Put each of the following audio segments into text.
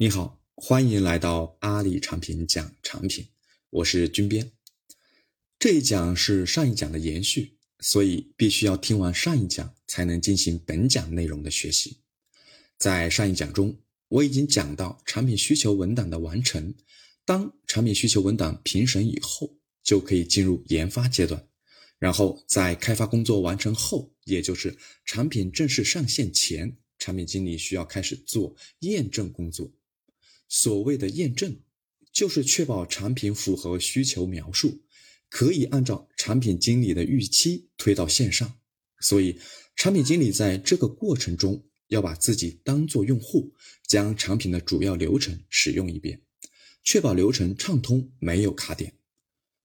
你好，欢迎来到阿里产品讲产品，我是军编。这一讲是上一讲的延续，所以必须要听完上一讲才能进行本讲内容的学习。在上一讲中，我已经讲到产品需求文档的完成，当产品需求文档评审以后，就可以进入研发阶段，然后在开发工作完成后，也就是产品正式上线前，产品经理需要开始做验证工作。所谓的验证，就是确保产品符合需求描述，可以按照产品经理的预期推到线上。所以，产品经理在这个过程中要把自己当做用户，将产品的主要流程使用一遍，确保流程畅通，没有卡点。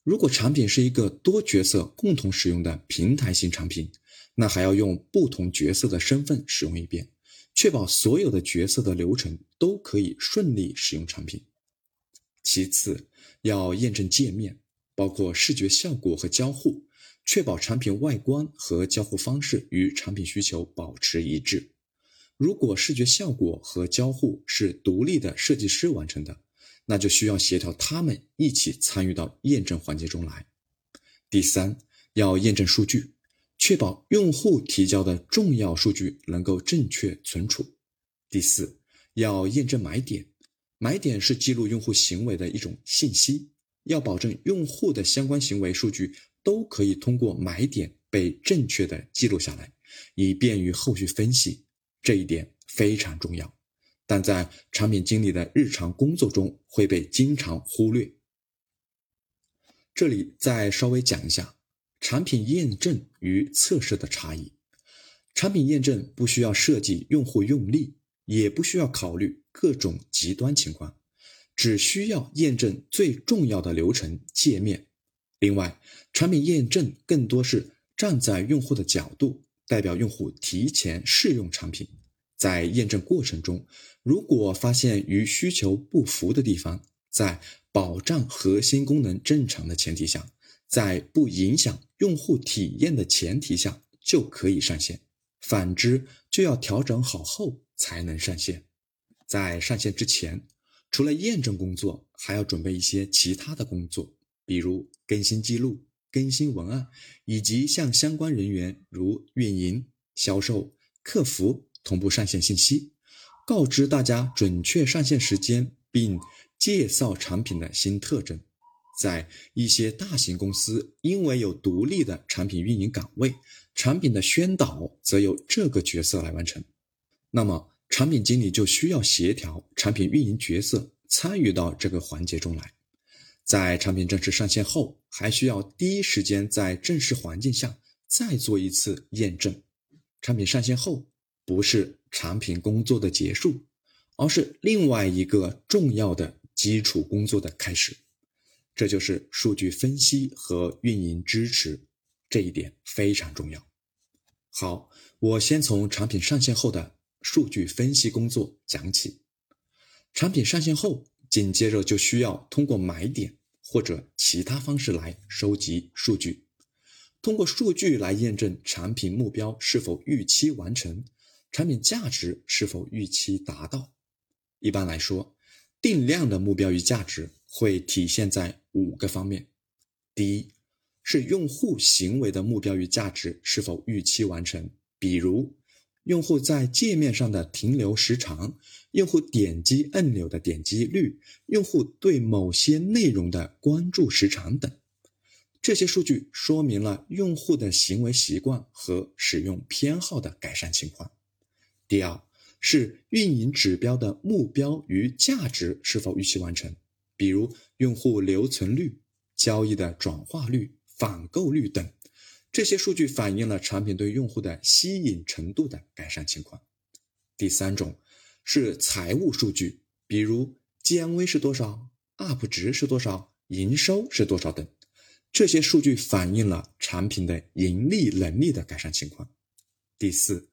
如果产品是一个多角色共同使用的平台型产品，那还要用不同角色的身份使用一遍。确保所有的角色的流程都可以顺利使用产品。其次，要验证界面，包括视觉效果和交互，确保产品外观和交互方式与产品需求保持一致。如果视觉效果和交互是独立的设计师完成的，那就需要协调他们一起参与到验证环节中来。第三，要验证数据。确保用户提交的重要数据能够正确存储。第四，要验证买点。买点是记录用户行为的一种信息，要保证用户的相关行为数据都可以通过买点被正确的记录下来，以便于后续分析。这一点非常重要，但在产品经理的日常工作中会被经常忽略。这里再稍微讲一下。产品验证与测试的差异。产品验证不需要设计用户用例，也不需要考虑各种极端情况，只需要验证最重要的流程界面。另外，产品验证更多是站在用户的角度，代表用户提前试用产品。在验证过程中，如果发现与需求不符的地方，在保障核心功能正常的前提下。在不影响用户体验的前提下就可以上线，反之就要调整好后才能上线。在上线之前，除了验证工作，还要准备一些其他的工作，比如更新记录、更新文案，以及向相关人员如运营、销售、客服同步上线信息，告知大家准确上线时间，并介绍产品的新特征。在一些大型公司，因为有独立的产品运营岗位，产品的宣导则由这个角色来完成。那么，产品经理就需要协调产品运营角色参与到这个环节中来。在产品正式上线后，还需要第一时间在正式环境下再做一次验证。产品上线后，不是产品工作的结束，而是另外一个重要的基础工作的开始。这就是数据分析和运营支持，这一点非常重要。好，我先从产品上线后的数据分析工作讲起。产品上线后，紧接着就需要通过买点或者其他方式来收集数据，通过数据来验证产品目标是否预期完成，产品价值是否预期达到。一般来说，定量的目标与价值。会体现在五个方面：第一，是用户行为的目标与价值是否预期完成，比如用户在界面上的停留时长、用户点击按钮的点击率、用户对某些内容的关注时长等。这些数据说明了用户的行为习惯和使用偏好的改善情况。第二，是运营指标的目标与价值是否预期完成。比如用户留存率、交易的转化率、返购率等，这些数据反映了产品对用户的吸引程度的改善情况。第三种是财务数据，比如 GMV 是多少、UP 值是多少、营收是多少等，这些数据反映了产品的盈利能力的改善情况。第四，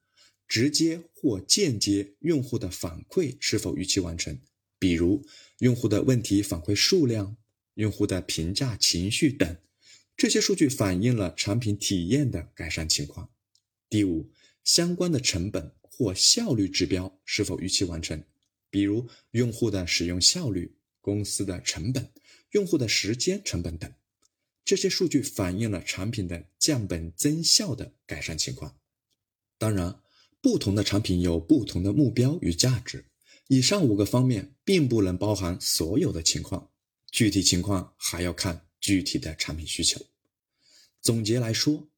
直接或间接用户的反馈是否预期完成。比如用户的问题反馈数量、用户的评价情绪等，这些数据反映了产品体验的改善情况。第五，相关的成本或效率指标是否预期完成？比如用户的使用效率、公司的成本、用户的时间成本等。这些数据反映了产品的降本增效的改善情况。当然，不同的产品有不同的目标与价值。以上五个方面并不能包含所有的情况，具体情况还要看具体的产品需求。总结来说，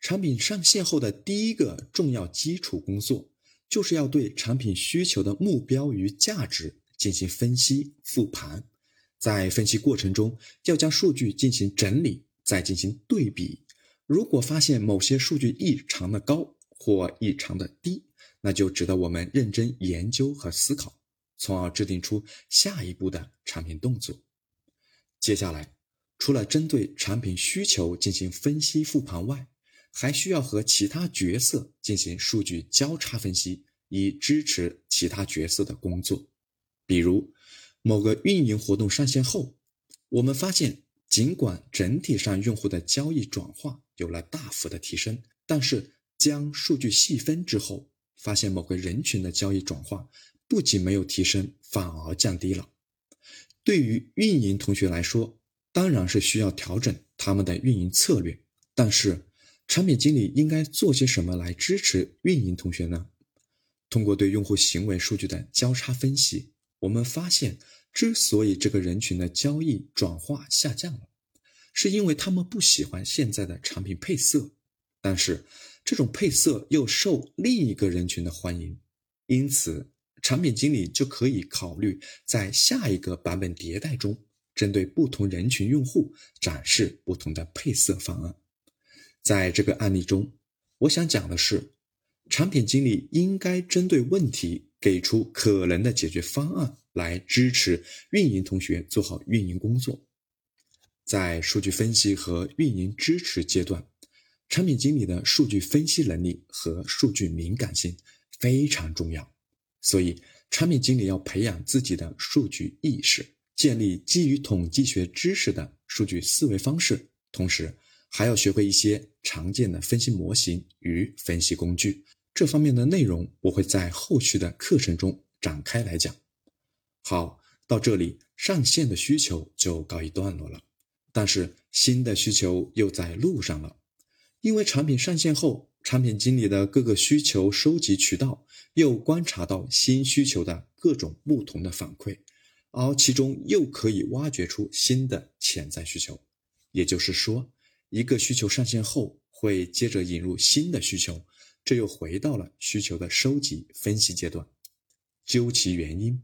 产品上线后的第一个重要基础工作，就是要对产品需求的目标与价值进行分析复盘。在分析过程中，要将数据进行整理，再进行对比。如果发现某些数据异常的高或异常的低，那就值得我们认真研究和思考，从而制定出下一步的产品动作。接下来，除了针对产品需求进行分析复盘外，还需要和其他角色进行数据交叉分析，以支持其他角色的工作，比如。某个运营活动上线后，我们发现，尽管整体上用户的交易转化有了大幅的提升，但是将数据细分之后，发现某个人群的交易转化不仅没有提升，反而降低了。对于运营同学来说，当然是需要调整他们的运营策略，但是产品经理应该做些什么来支持运营同学呢？通过对用户行为数据的交叉分析。我们发现，之所以这个人群的交易转化下降了，是因为他们不喜欢现在的产品配色，但是这种配色又受另一个人群的欢迎，因此产品经理就可以考虑在下一个版本迭代中，针对不同人群用户展示不同的配色方案。在这个案例中，我想讲的是，产品经理应该针对问题。给出可能的解决方案来支持运营同学做好运营工作。在数据分析和运营支持阶段，产品经理的数据分析能力和数据敏感性非常重要。所以，产品经理要培养自己的数据意识，建立基于统计学知识的数据思维方式，同时还要学会一些常见的分析模型与分析工具。这方面的内容我会在后续的课程中展开来讲。好，到这里上线的需求就告一段落了，但是新的需求又在路上了。因为产品上线后，产品经理的各个需求收集渠道又观察到新需求的各种不同的反馈，而其中又可以挖掘出新的潜在需求。也就是说，一个需求上线后，会接着引入新的需求。这又回到了需求的收集分析阶段，究其原因，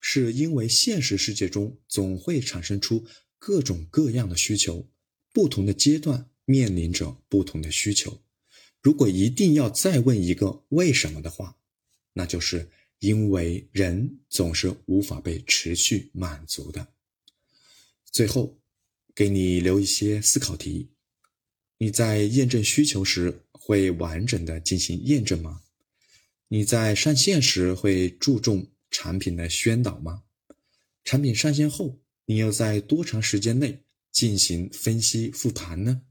是因为现实世界中总会产生出各种各样的需求，不同的阶段面临着不同的需求。如果一定要再问一个为什么的话，那就是因为人总是无法被持续满足的。最后，给你留一些思考题。你在验证需求时会完整的进行验证吗？你在上线时会注重产品的宣导吗？产品上线后，你要在多长时间内进行分析复盘呢？